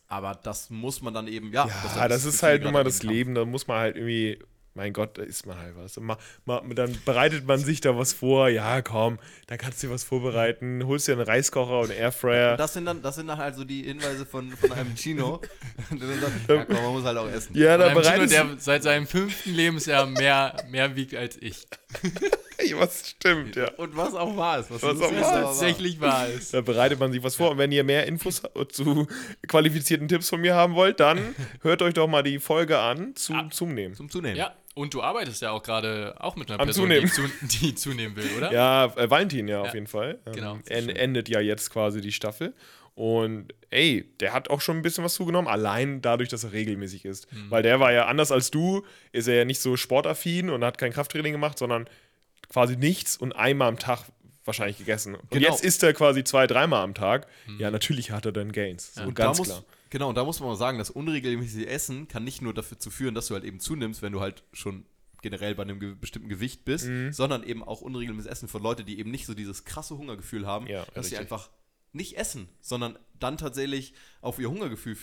Aber das muss man dann eben, ja. Ja, das für ist halt nun mal das. Leben. Da muss man halt irgendwie mein Gott, da isst man halt was. Und ma, ma, dann bereitet man sich da was vor. Ja, komm, dann kannst du dir was vorbereiten. Holst dir einen Reiskocher und einen Airfryer. Das sind dann, das sind dann halt so die Hinweise von, von einem Chino. dann sagt, ja komm, man muss halt auch essen. Ja, Von da einem Chino, der seit seinem fünften Lebensjahr mehr, mehr wiegt als ich. Was stimmt, ja. Und was auch wahr ist. Was, Was auch ist, wahr ist. Tatsächlich wahr ist. Da bereitet man sich was vor. Und wenn ihr mehr Infos zu qualifizierten Tipps von mir haben wollt, dann hört euch doch mal die Folge an zu, zum Nehmen. Zum Zunehmen. Ja, und du arbeitest ja auch gerade auch mit einer Am Person. Die, zu, die zunehmen will, oder? Ja, äh, Valentin ja, auf Ja, jeden Fall. Ähm, genau. en endet ja jetzt quasi die Staffel. Und ey, der hat auch schon ein bisschen was zugenommen, allein dadurch, dass er regelmäßig ist. Mhm. Weil der war ja anders als du, ist er ja nicht so sportaffin und hat kein Krafttraining gemacht, sondern quasi nichts und einmal am Tag wahrscheinlich gegessen. Und Genau. jetzt isst er quasi zwei, dreimal am Tag. Ja, natürlich hat er dann Gains. So Und ganz da muss, klar. Genau, und da muss man mal sagen, das unregelmäßige Essen kann nicht nur dafür zu führen, dass du halt eben zunimmst, wenn du halt schon generell bei einem ge bestimmten Gewicht bist, Mhm. sondern eben auch unregelmäßiges Essen für Leute, die eben nicht so dieses krasse Hungergefühl haben, Ja, dass sie richtig. einfach nicht essen, sondern dann tatsächlich auf ihr Hungergefühl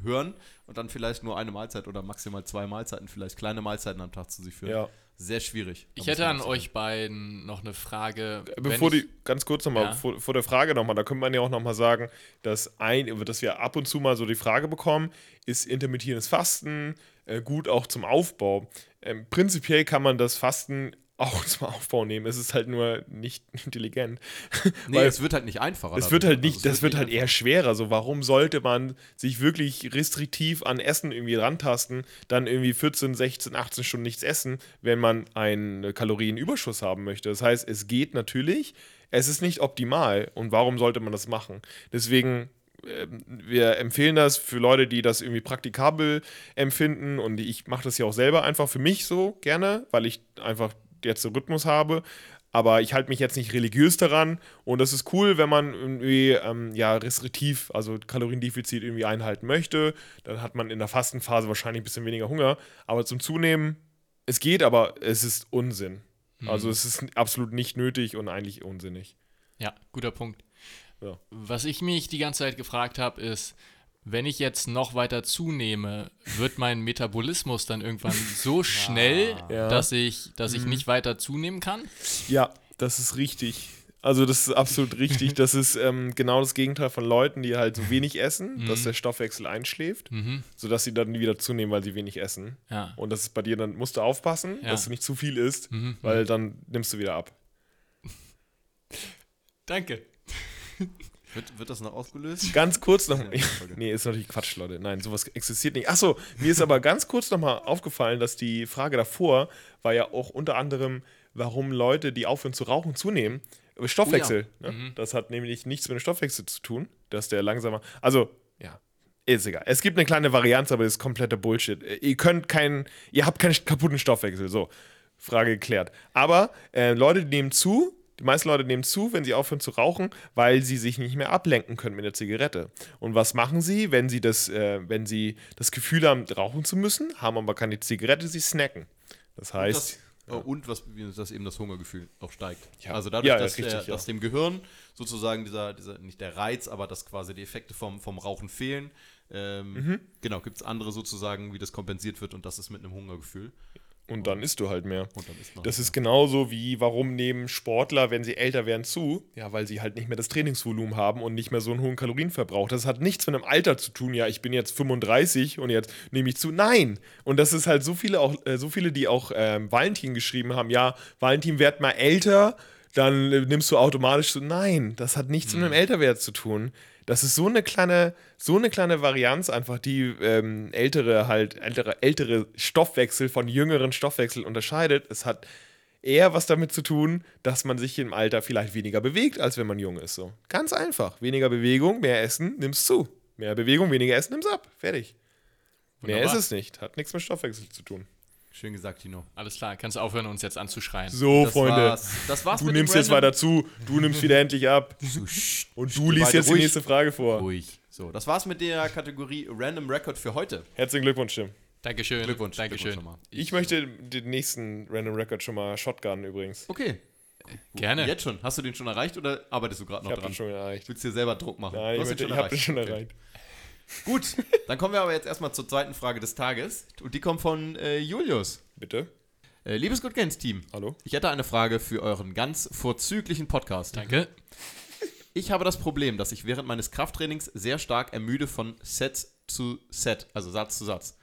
hören und dann vielleicht nur eine Mahlzeit oder maximal zwei Mahlzeiten, vielleicht kleine Mahlzeiten am Tag zu sich führen. Ja. Sehr schwierig. Ich hätte an sagen. euch beiden noch eine Frage. Bevor die, ganz kurz nochmal, Ja. vor, vor der Frage nochmal, da könnte man ja auch nochmal sagen, dass, ein, dass wir ab und zu mal so die Frage bekommen, ist intermittierendes Fasten äh, gut auch zum Aufbau? Ähm, prinzipiell kann man das Fasten auch zum Aufbau nehmen. Es ist halt nur nicht intelligent. Nee, Weil es wird halt nicht einfacher. es wird halt nicht, Also das wird halt nicht eher schwerer. So, warum sollte man sich wirklich restriktiv an Essen irgendwie rantasten, dann irgendwie 14, 16, 18 Stunden nichts essen, wenn man einen Kalorienüberschuss haben möchte? Das heißt, es geht natürlich, es ist nicht optimal. Und warum sollte man das machen? Deswegen ähm, wir empfehlen das für Leute, die das irgendwie praktikabel empfinden und ich mache das ja auch selber einfach für mich so gerne, weil ich einfach jetzt den Rhythmus habe. Aber ich halte mich jetzt nicht religiös daran und das ist cool, wenn man irgendwie ähm, ja restriktiv, also Kaloriendefizit irgendwie einhalten möchte. Dann hat man in der Fastenphase wahrscheinlich ein bisschen weniger Hunger. Aber zum Zunehmen, es geht, aber es ist Unsinn. Also es ist absolut nicht nötig und eigentlich unsinnig. ja, guter Punkt. Ja. Was ich mich die ganze Zeit gefragt habe, ist, wenn ich jetzt noch weiter zunehme, wird mein Metabolismus dann irgendwann so schnell, Ja. dass ich, dass ich nicht weiter zunehmen kann? Ja, das ist richtig. Also das ist absolut richtig. Das ist ähm, genau das Gegenteil von Leuten, die halt so wenig essen, dass der Stoffwechsel einschläft, Mhm. sodass sie dann wieder zunehmen, weil sie wenig essen. Ja. Und das ist bei dir, dann musst du aufpassen, Ja. dass du nicht zu viel isst, Mhm. weil dann nimmst du wieder ab. Danke. Wird, wird das noch ausgelöst? Ganz kurz noch. Ja, nee, ist natürlich Quatsch, Leute. Nein, sowas existiert nicht. Achso, mir ist aber ganz kurz nochmal aufgefallen, dass die Frage davor war ja auch unter anderem, warum Leute, die aufhören zu rauchen, zunehmen. Aber Stoffwechsel. Oh ne? Das hat nämlich nichts mit dem Stoffwechsel zu tun, dass der langsamer. Also, ja. Ist egal. Es gibt eine kleine Varianz, aber das ist kompletter Bullshit. Ihr könnt keinen, ihr habt keinen kaputten Stoffwechsel. So, Frage geklärt. Aber äh, Leute die nehmen zu, die meisten Leute nehmen zu, wenn sie aufhören zu rauchen, weil sie sich nicht mehr ablenken können mit der Zigarette. Und was machen sie, wenn sie das, äh, wenn sie das Gefühl haben, rauchen zu müssen, haben aber keine Zigarette, sie snacken. Das heißt, Das, oh, Und was, dass eben das Hungergefühl auch steigt. Ja. Also dadurch, Ja, ja, dass, richtig, der, ja. dass dem Gehirn sozusagen dieser, dieser, nicht der Reiz, aber dass quasi die Effekte vom, vom Rauchen fehlen. Ähm, Mhm. Genau, gibt es andere sozusagen, wie das kompensiert wird und das ist mit einem Hungergefühl. Und dann isst du halt mehr. Und dann ist Das ist genauso wie, warum nehmen Sportler, wenn sie älter werden, zu? Ja, weil sie halt nicht mehr das Trainingsvolumen haben und nicht mehr so einen hohen Kalorienverbrauch. Das hat nichts mit einem Alter zu tun. Ja, ich bin jetzt 35 und jetzt nehme ich zu. Nein! Und das ist halt so viele, auch, äh, so viele die auch ähm, Valentin geschrieben haben. Ja, Valentin, werd mal älter, dann äh, nimmst du automatisch zu. Nein, das hat nichts mit einem Älterwert zu tun. Das ist so eine kleine, so eine kleine Varianz einfach, die ähm, ältere halt, ältere, ältere Stoffwechsel von jüngeren Stoffwechsel unterscheidet. Es hat eher was damit zu tun, dass man sich im Alter vielleicht weniger bewegt, als wenn man jung ist. So. Ganz einfach. Weniger Bewegung, mehr Essen, nimmst zu. Mehr Bewegung, weniger Essen, nimmst ab. Fertig. Mehr ist Wunderbar. es nicht. Hat nichts mit Stoffwechsel zu tun. Schön gesagt, Tino. Alles klar, kannst aufhören, uns jetzt anzuschreien. So, Das Freunde. war's. Das war's Du mit nimmst jetzt weiter zu. Du nimmst wieder endlich ab. Und du liest jetzt die ruhig. nächste Frage vor. Ruhig. So, das war's mit der Kategorie Random Record für heute. Herzlichen Glückwunsch, Tim. Dankeschön. Glückwunsch. Dankeschön. Glückwunsch nochmal. Ich möchte den nächsten Random Record schon mal Shotgun übrigens. Okay. Gerne. Jetzt schon. Hast du den schon erreicht oder arbeitest du gerade Ich noch habe dran? den schon erreicht. Willst du dir selber Druck machen? Nein, Du ich, möchte, ich habe den schon Okay. erreicht. Gut, dann kommen wir aber jetzt erstmal zur zweiten Frage des Tages. Und die kommt von äh, Julius. Bitte? Äh, liebes Good Games Team, Hallo? ich hätte eine Frage für euren ganz vorzüglichen Podcast. Danke. Ich habe das Problem, dass ich während meines Krafttrainings sehr stark ermüde von Set zu Set, also Satz zu Satz.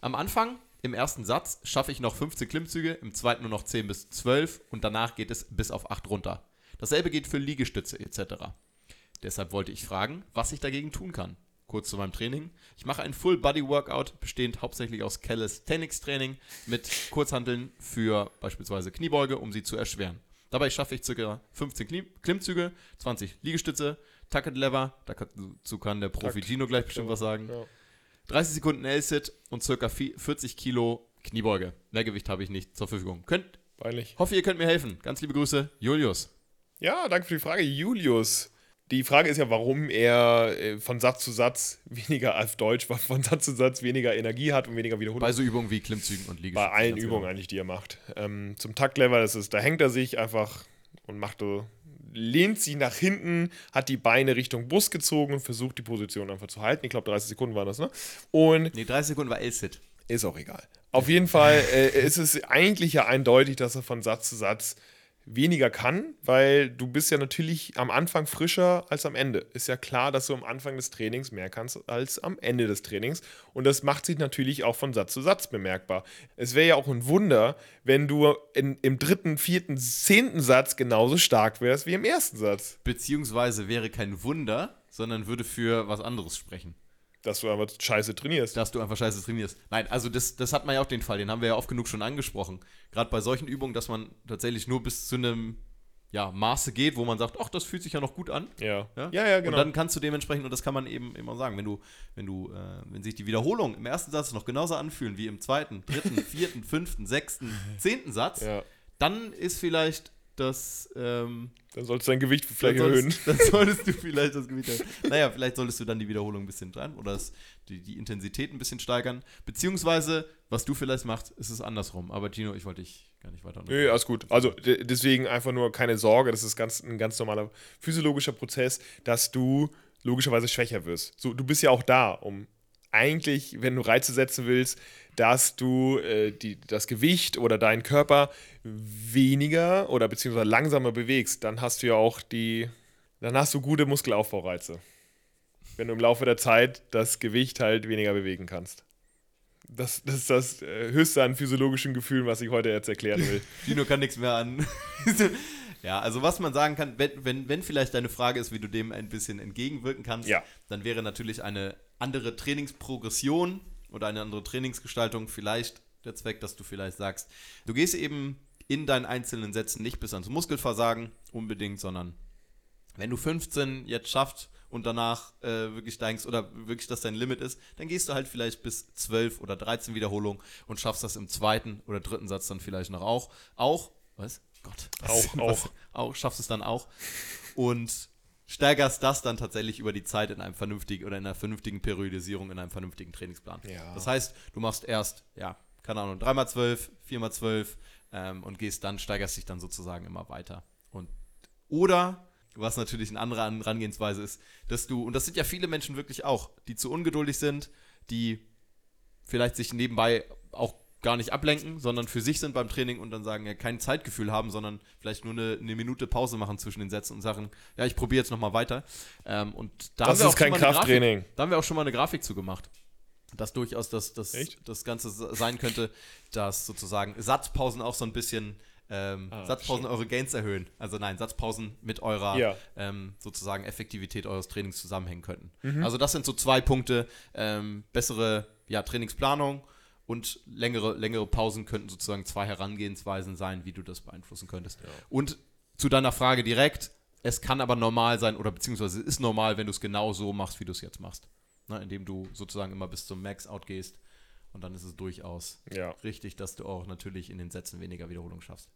Am Anfang, im ersten Satz, schaffe ich noch 15 Klimmzüge, im zweiten nur noch 10 bis 12 und danach geht es bis auf 8 runter. Dasselbe geht für Liegestütze etc. Deshalb wollte ich fragen, was ich dagegen tun kann. Kurz zu meinem Training. Ich mache ein Full-Body-Workout, bestehend hauptsächlich aus Calisthenics-Training mit Kurzhanteln für beispielsweise Kniebeuge, um sie zu erschweren. Dabei schaffe ich ca. 15 Knie Klimmzüge, 20 Liegestütze, Tucket Lever, dazu kann der Profi. Gino gleich bestimmt was sagen. Ja. 30 Sekunden L-Sit und ca. 40 Kilo Kniebeuge. Mehr Gewicht habe ich nicht zur Verfügung. Könnt, Peinlich. hoffe, ihr könnt mir helfen. Ganz liebe Grüße, Julius. Ja, danke für die Frage, Julius. Die Frage ist ja, warum er äh, von Satz zu Satz weniger auf Deutsch, von Satz zu Satz weniger Energie hat und weniger Wiederholung. Bei so Übungen wie Klimmzügen und Liegestützen. Bei allen ganz Übungen genau. eigentlich, die er macht. Ähm, zum Taktlever, das ist, da hängt er sich einfach und macht so, lehnt sich nach hinten, hat die Beine Richtung Brust gezogen und versucht die Position einfach zu halten. Ich glaube, 30 Sekunden waren das, ne? Und Nee, 30 Sekunden war L-Sit. ist auch egal. Auf jeden Fall äh, ist es eigentlich ja eindeutig, dass er von Satz zu Satz weniger kann, weil du bist ja natürlich am Anfang frischer als am Ende. Ist ja klar, dass du am Anfang des Trainings mehr kannst als am Ende des Trainings. Und das macht sich natürlich auch von Satz zu Satz bemerkbar. Es wäre ja auch ein Wunder, wenn du in, im dritten, vierten, zehnten Satz genauso stark wärst wie im ersten Satz. Beziehungsweise wäre kein Wunder, sondern würde für was anderes sprechen. Dass du einfach scheiße trainierst. Dass du einfach scheiße trainierst. Nein, also das, das hat man ja auch den Fall, den haben wir ja oft genug schon angesprochen. Gerade bei solchen Übungen, dass man tatsächlich nur bis zu einem ja, Maße geht, wo man sagt, ach, das fühlt sich ja noch gut an. Ja. Ja, ja, ja, genau. Und dann kannst du dementsprechend, und das kann man eben immer sagen, wenn du, wenn du, äh, wenn sich die Wiederholungen im ersten Satz noch genauso anfühlen wie im zweiten, dritten, vierten, fünften, sechsten, zehnten Satz, ja. dann ist vielleicht das, ähm, Dann sollst du dein Gewicht vielleicht dann erhöhen. solltest, dann solltest du vielleicht das Gewicht erhöhen. Naja, vielleicht solltest du dann die Wiederholung ein bisschen dran oder das, die, die Intensität ein bisschen steigern. Beziehungsweise, was du vielleicht machst, ist es andersrum. Aber Gino, ich wollte dich gar nicht weiter Nö, alles gut. Also de- deswegen einfach nur keine Sorge, das ist ganz, ein ganz normaler physiologischer Prozess, dass du logischerweise schwächer wirst. So, du bist ja auch da, um eigentlich, wenn du Reize setzen willst, dass du äh, die, das Gewicht oder deinen Körper weniger oder beziehungsweise langsamer bewegst. Dann hast du ja auch die, dann hast du gute Muskelaufbaureize. Wenn du im Laufe der Zeit das Gewicht halt weniger bewegen kannst. Das, das ist das äh, höchste an physiologischen Gefühlen, was ich heute jetzt erklären will. Gino kann nichts mehr an. ja, also was man sagen kann, wenn, wenn, wenn vielleicht deine Frage ist, wie du dem ein bisschen entgegenwirken kannst, Ja. dann wäre natürlich eine andere Trainingsprogression oder eine andere Trainingsgestaltung vielleicht der Zweck, dass du vielleicht sagst, du gehst eben in deinen einzelnen Sätzen nicht bis ans Muskelversagen unbedingt, sondern wenn du 15 jetzt schaffst und danach äh, wirklich steigst oder wirklich das dein Limit ist, dann gehst du halt vielleicht bis 12 oder 13 Wiederholungen und schaffst das im zweiten oder dritten Satz dann vielleicht noch auch. Auch, was? Gott. Auch, was, auch. auch, schaffst es dann auch. Und steigerst das dann tatsächlich über die Zeit in einem vernünftigen oder in einer vernünftigen Periodisierung, in einem vernünftigen Trainingsplan. Ja. Das heißt, du machst erst, ja, keine Ahnung, 3x12, 4x12 ähm, und gehst dann, steigerst dich dann sozusagen immer weiter. Und oder was natürlich eine andere Herangehensweise ist, dass du, und das sind ja viele Menschen wirklich auch, die zu ungeduldig sind, die vielleicht sich nebenbei auch gar nicht ablenken, sondern für sich sind beim Training und dann sagen, ja, kein Zeitgefühl haben, sondern vielleicht nur eine, eine Minute Pause machen zwischen den Sätzen und sagen, ja, ich probiere jetzt nochmal weiter. Ähm, und da Das haben wir ist auch kein schon mal eine Krafttraining. Grafik, da haben wir auch schon mal eine Grafik zu gemacht. Dass durchaus das, das, Echt? das Ganze sein könnte, dass sozusagen Satzpausen auch so ein bisschen ähm, Ah, Satzpausen eure Gains erhöhen. Also nein, Satzpausen mit eurer Ja. ähm, sozusagen Effektivität eures Trainings zusammenhängen könnten. Mhm. Also das sind so zwei Punkte. Ähm, bessere ja, Trainingsplanung und längere, längere Pausen könnten sozusagen zwei Herangehensweisen sein, wie du das beeinflussen könntest. Und zu deiner Frage direkt, es kann aber normal sein oder beziehungsweise es ist normal, wenn du es genau so machst, wie du es jetzt machst. Ne, indem du sozusagen immer bis zum Max-Out gehst und dann ist es durchaus Ja. richtig, dass du auch natürlich in den Sätzen weniger Wiederholung schaffst.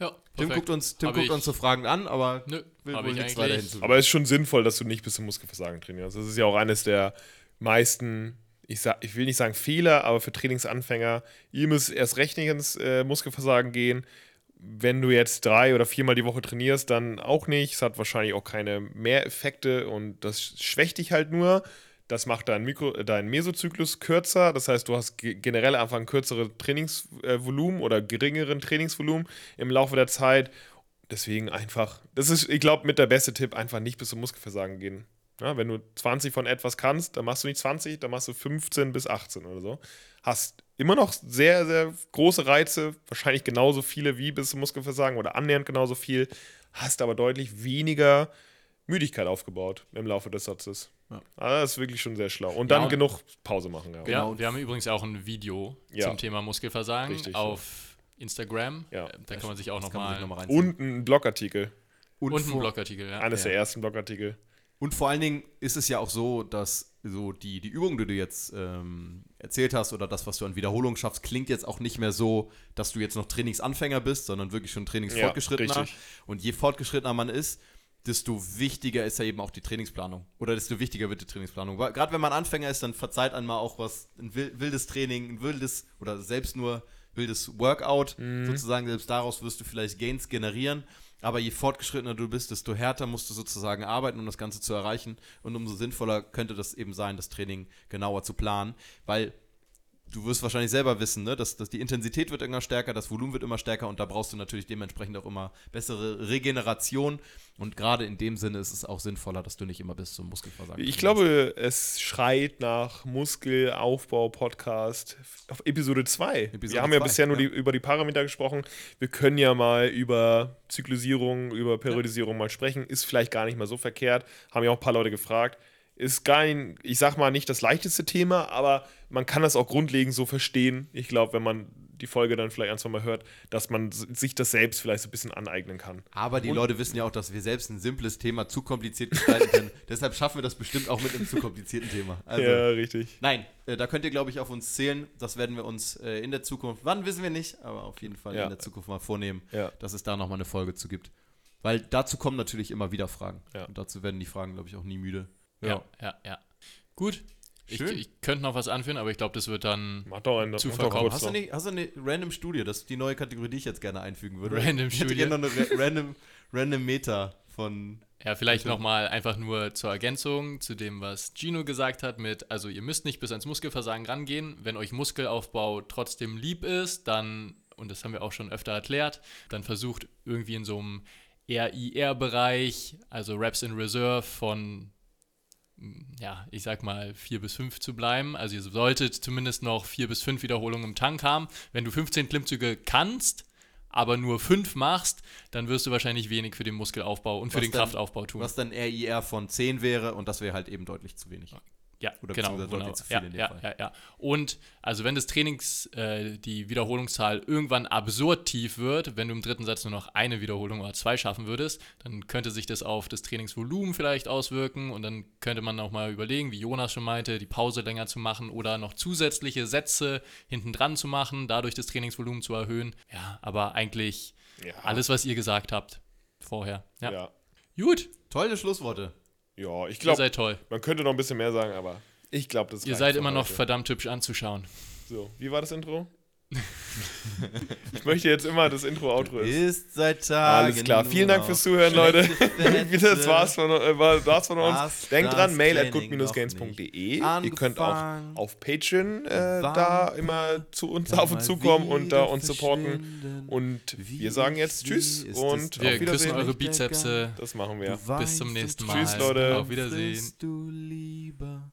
Ja, Tim perfekt. guckt uns, Tim Hab guckt uns so Fragen an, aber Nö, will wohl ich nichts weiter hinzufügen. Aber es ist schon sinnvoll, dass du nicht bis zum Muskelversagen trainierst. Das ist ja auch eines der meisten, ich, sag, ich will nicht sagen Fehler, aber für Trainingsanfänger, ihr müsst erst recht nicht ins äh, Muskelversagen gehen. Wenn du jetzt drei oder viermal die Woche trainierst, dann auch nicht. Es hat wahrscheinlich auch keine Mehreffekte und das schwächt dich halt nur. Das macht deinen, Mikro, äh, deinen Mesozyklus kürzer. Das heißt, du hast ge- generell einfach ein kürzeres Trainingsvolumen oder geringeren Trainingsvolumen im Laufe der Zeit. Deswegen einfach, das ist, ich glaube, mit der beste Tipp, einfach nicht bis zum Muskelversagen gehen. Ja, wenn du 20 von etwas kannst, dann machst du nicht 20, dann machst du 15 bis 18 oder so. Hast immer noch sehr, sehr große Reize, wahrscheinlich genauso viele wie bis zum Muskelversagen oder annähernd genauso viel, hast aber deutlich weniger Müdigkeit aufgebaut im Laufe des Satzes. Ja. Also das ist wirklich schon sehr schlau. Und dann Ja, und- genug Pause machen. Ja. Ja, wir haben übrigens auch ein Video Ja. zum Thema Muskelversagen Richtig, auf Instagram. Ja. Äh, Da kann man sich auch nochmal. noch mal reinziehen. Und ein Blogartikel. Und, ein vor- Blogartikel, ja. Eines Ja. der ersten Blogartikel. Und vor allen Dingen ist es ja auch so, dass so die, die Übung, die du jetzt ähm, erzählt hast oder das, was du an Wiederholung schaffst, klingt jetzt auch nicht mehr so, dass du jetzt noch Trainingsanfänger bist, sondern wirklich schon Trainingsfortgeschrittener. Ja, und je fortgeschrittener man ist, desto wichtiger ist ja eben auch die Trainingsplanung. Oder desto wichtiger wird die Trainingsplanung. Gerade wenn man Anfänger ist, dann verzeiht einmal auch was, ein wil- wildes Training, ein wildes oder selbst nur wildes Workout. Sozusagen, selbst daraus wirst du vielleicht Gains generieren. Aber je fortgeschrittener du bist, desto härter musst du sozusagen arbeiten, um das Ganze zu erreichen. Und umso sinnvoller könnte das eben sein, das Training genauer zu planen. Weil du wirst wahrscheinlich selber wissen, ne? dass, dass die Intensität wird immer stärker, das Volumen wird immer stärker und da brauchst du natürlich dementsprechend auch immer bessere Regeneration. Und gerade in dem Sinne ist es auch sinnvoller, dass du nicht immer bis zum Muskelversagen Ich glaube, es schreit nach Muskelaufbau-Podcast auf Episode 2. Episode Wir haben ja zwei, bisher nur ja. Die, über die Parameter gesprochen. Wir können ja mal über Zyklisierung, über Periodisierung mal sprechen. Ist vielleicht gar nicht mal so verkehrt. Haben ja auch ein paar Leute gefragt. Ist gar nicht, ich sag mal, nicht das leichteste Thema, aber man kann das auch grundlegend so verstehen. Ich glaube, wenn man die Folge dann vielleicht ein, zwei Mal hört, dass man sich das selbst vielleicht so ein bisschen aneignen kann. Aber die Leute wissen ja auch, dass wir selbst ein simples Thema zu kompliziert gestalten können. Deshalb schaffen wir das bestimmt auch mit einem zu komplizierten Thema. Also, ja, richtig. Nein, äh, da könnt ihr, glaube ich, auf uns zählen. Das werden wir uns äh, in der Zukunft, wann wissen wir nicht, aber auf jeden Fall Ja. in der Zukunft mal vornehmen, Ja. dass es da nochmal eine Folge zu gibt. Weil dazu kommen natürlich immer wieder Fragen. Ja. Und dazu werden die Fragen, glaube ich, auch nie müde. Ja, ja, ja. Gut. Ich, Schön. ich könnte noch was anführen, aber ich glaube, das wird dann Mach doch einen Zu mach doch verkaufen. kurz Hast du, nicht, hast du eine Random Studie? Das ist die neue Kategorie, die ich jetzt gerne einfügen würde. Random ich hätte Studie? gerne noch eine Ra Random, Random Meta von. Ja, vielleicht nochmal einfach nur zur Ergänzung zu dem, was Gino gesagt hat mit, also ihr müsst nicht bis ans Muskelversagen rangehen. Wenn euch Muskelaufbau trotzdem lieb ist, dann, und das haben wir auch schon öfter erklärt, dann versucht irgendwie in so einem RIR-Bereich, also Reps in Reserve von, ja, ich sag mal vier bis fünf zu bleiben. Also ihr solltet zumindest noch vier bis fünf Wiederholungen im Tank haben. Wenn du 15 Klimmzüge kannst, aber nur fünf machst, dann wirst du wahrscheinlich wenig für den Muskelaufbau und für Was den dann- Kraftaufbau tun. Was dann RIR von 10 wäre und das wäre halt eben deutlich zu wenig. Ja, Oder genau. genau. deutlich zu viel Ja, in dem ja, Fall. ja, ja. Und also wenn das Trainings, äh, die Wiederholungszahl irgendwann absurd tief wird, wenn du im dritten Satz nur noch eine Wiederholung oder zwei schaffen würdest, dann könnte sich das auf das Trainingsvolumen vielleicht auswirken und dann könnte man auch mal überlegen, wie Jonas schon meinte, die Pause länger zu machen oder noch zusätzliche Sätze hinten dran zu machen, dadurch das Trainingsvolumen zu erhöhen. Ja, aber eigentlich Ja. alles, was ihr gesagt habt vorher. Ja. Ja. Gut, Tolle Schlussworte. Ja, ich ihr glaube, seid toll. man könnte noch ein bisschen mehr sagen, aber ich glaube, das Ihr reicht seid immer noch heute. verdammt hübsch anzuschauen. So, wie war das Intro? ich möchte jetzt immer das Intro-Outro ist. Ist seit Tagen. Alles klar. Vielen Dank fürs Zuhören, Leute. das war's von, äh, war, war's von uns. Hast Denkt dran, mail at noch Ihr könnt auch auf Patreon äh, da immer zu uns auf uns zukommen und da uns supporten. Und wir sagen jetzt Tschüss und Wir auf küssen Wiedersehen. eure der Bizepse. Das machen wir. Bis zum nächsten Mal. Tschüss, Leute. Auf Wiedersehen. Willst du lieber